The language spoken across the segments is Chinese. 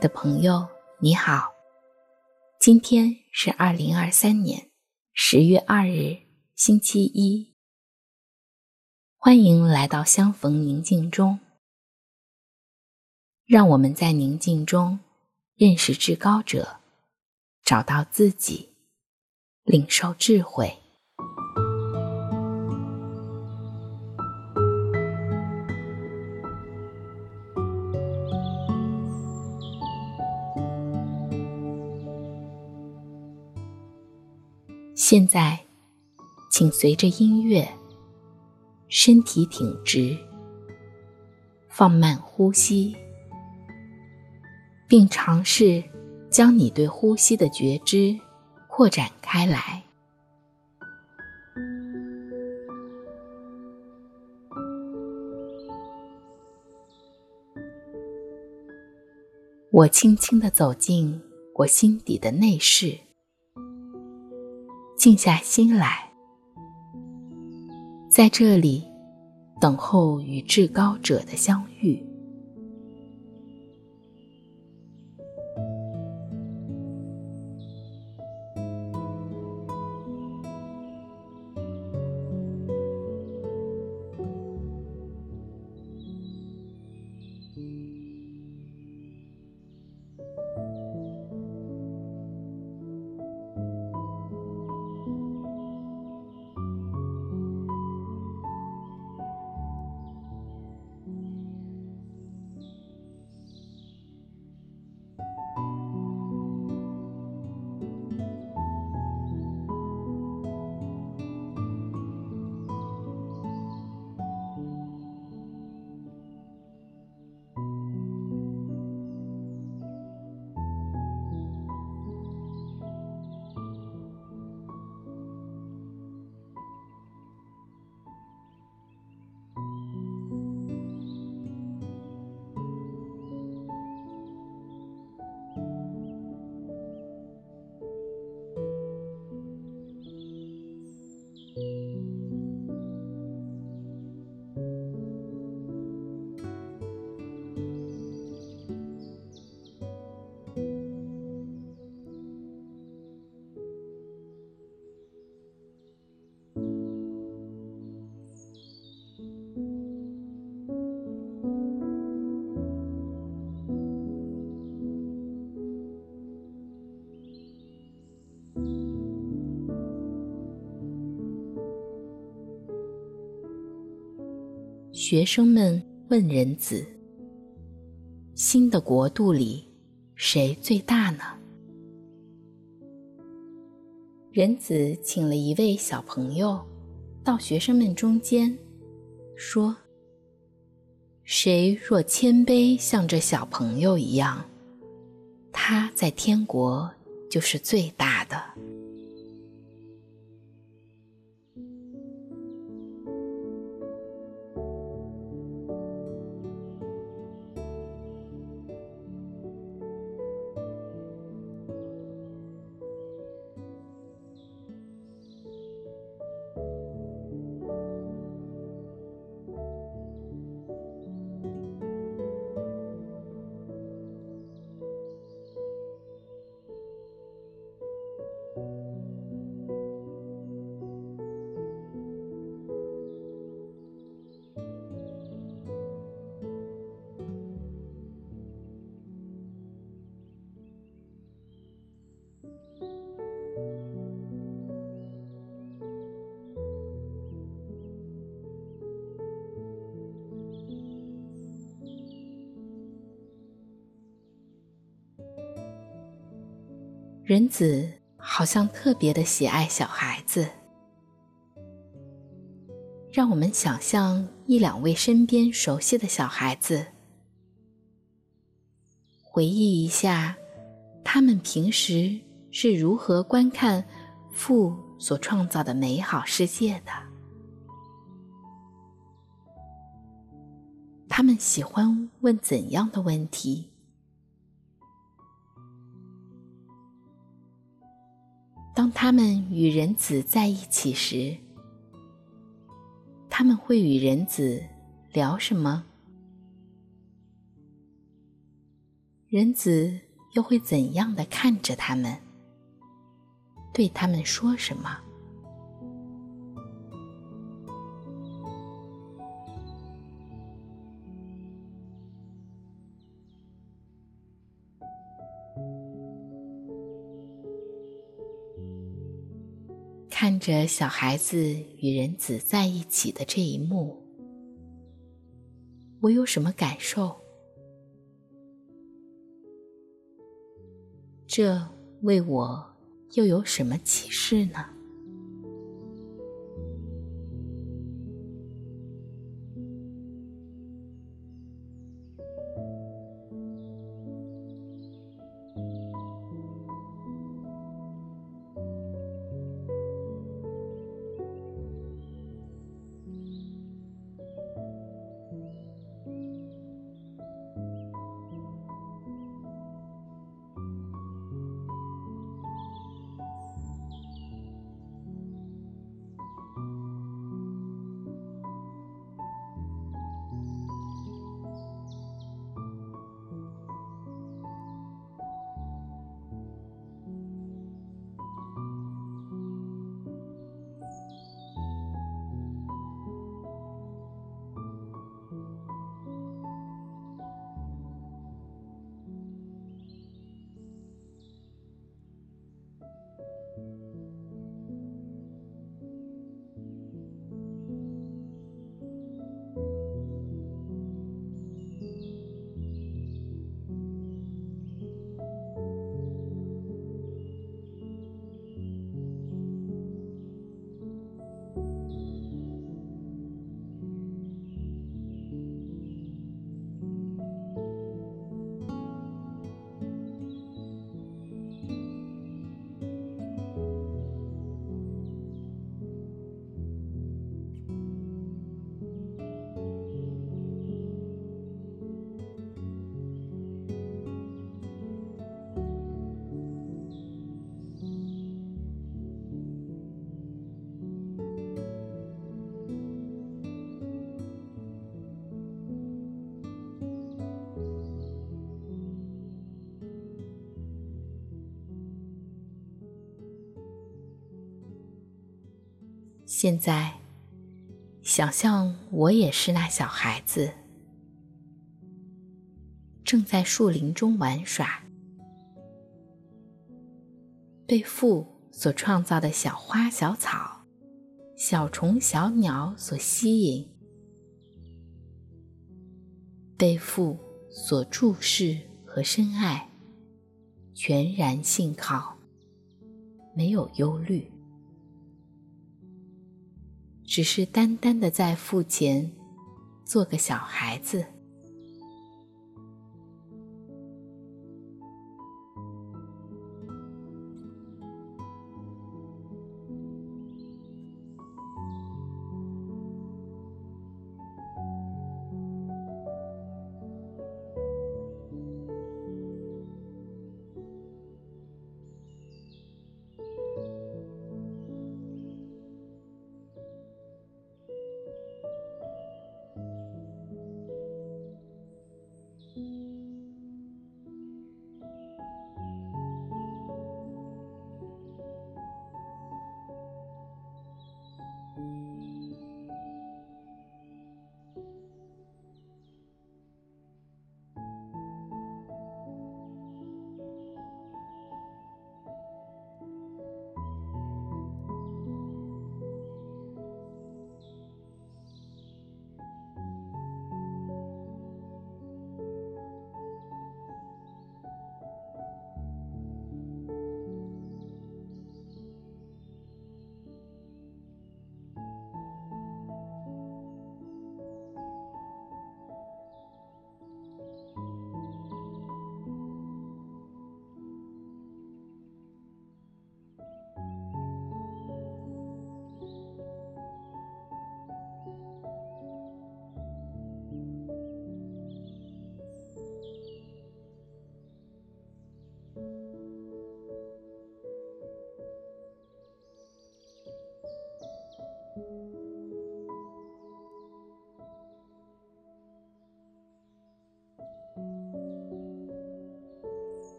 的朋友，你好，今天是二零二三年十月二日，星期一。欢迎来到相逢宁静中，让我们在宁静中认识至高者，找到自己，领受智慧。现在，请随着音乐，身体挺直，放慢呼吸，并尝试将你对呼吸的觉知扩展开来。我轻轻地走进我心底的内室。静下心来，在这里等候与至高者的相遇。学生们问仁子：“新的国度里，谁最大呢？”仁子请了一位小朋友到学生们中间，说：“谁若谦卑像这小朋友一样，他在天国就是最大的。”人子好像特别的喜爱小孩子，让我们想象一两位身边熟悉的小孩子，回忆一下他们平时是如何观看父所创造的美好世界的。他们喜欢问怎样的问题？当他们与人子在一起时，他们会与人子聊什么？人子又会怎样的看着他们，对他们说什么？看着小孩子与人子在一起的这一幕，我有什么感受？这为我又有什么启示呢？现在，想象我也是那小孩子，正在树林中玩耍，被父所创造的小花小草、小虫小鸟所吸引，被父所注视和深爱，全然信靠，没有忧虑。只是单单的在父前做个小孩子。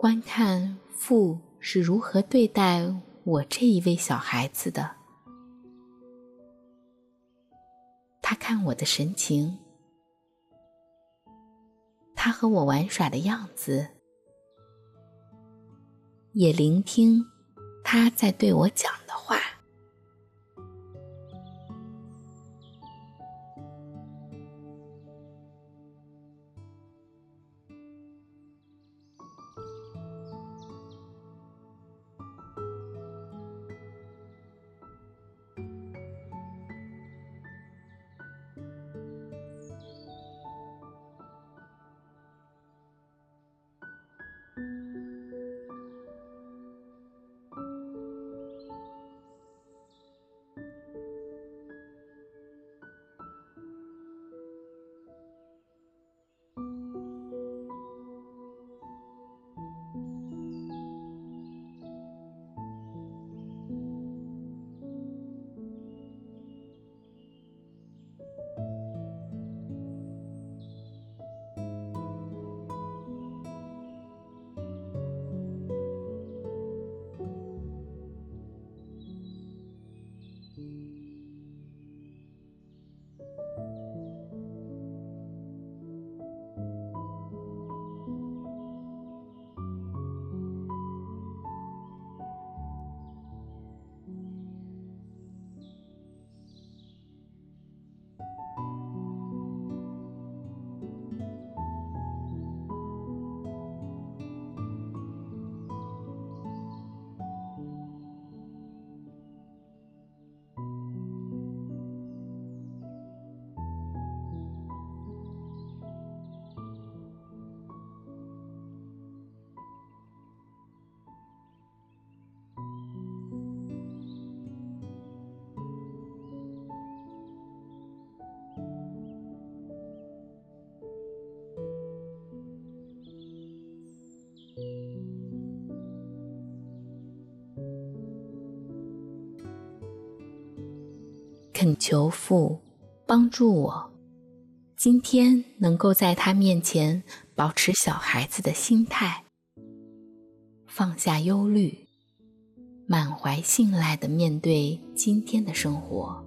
观看父是如何对待我这一位小孩子的。他看我的神情，他和我玩耍的样子，也聆听他在对我讲恳求父帮助我，今天能够在他面前保持小孩子的心态，放下忧虑，满怀信赖的面对今天的生活。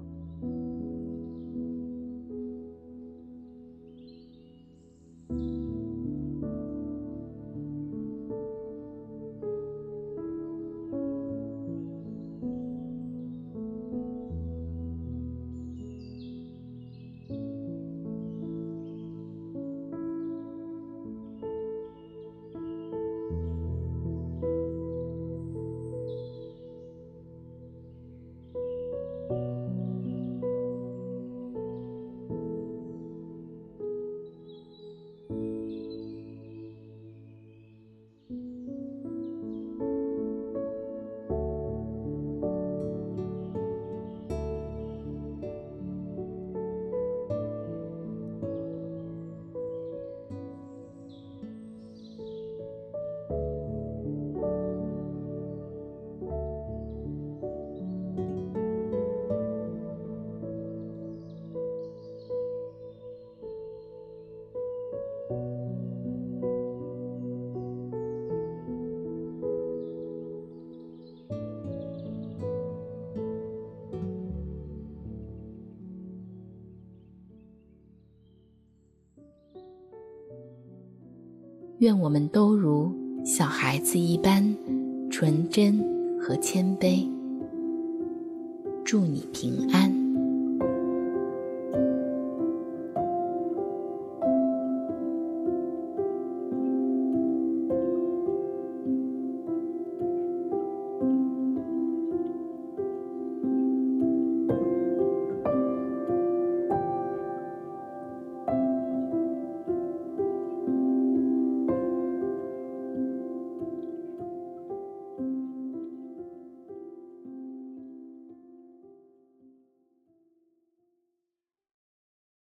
愿我们都如小孩子一般纯真和谦卑。祝你平安。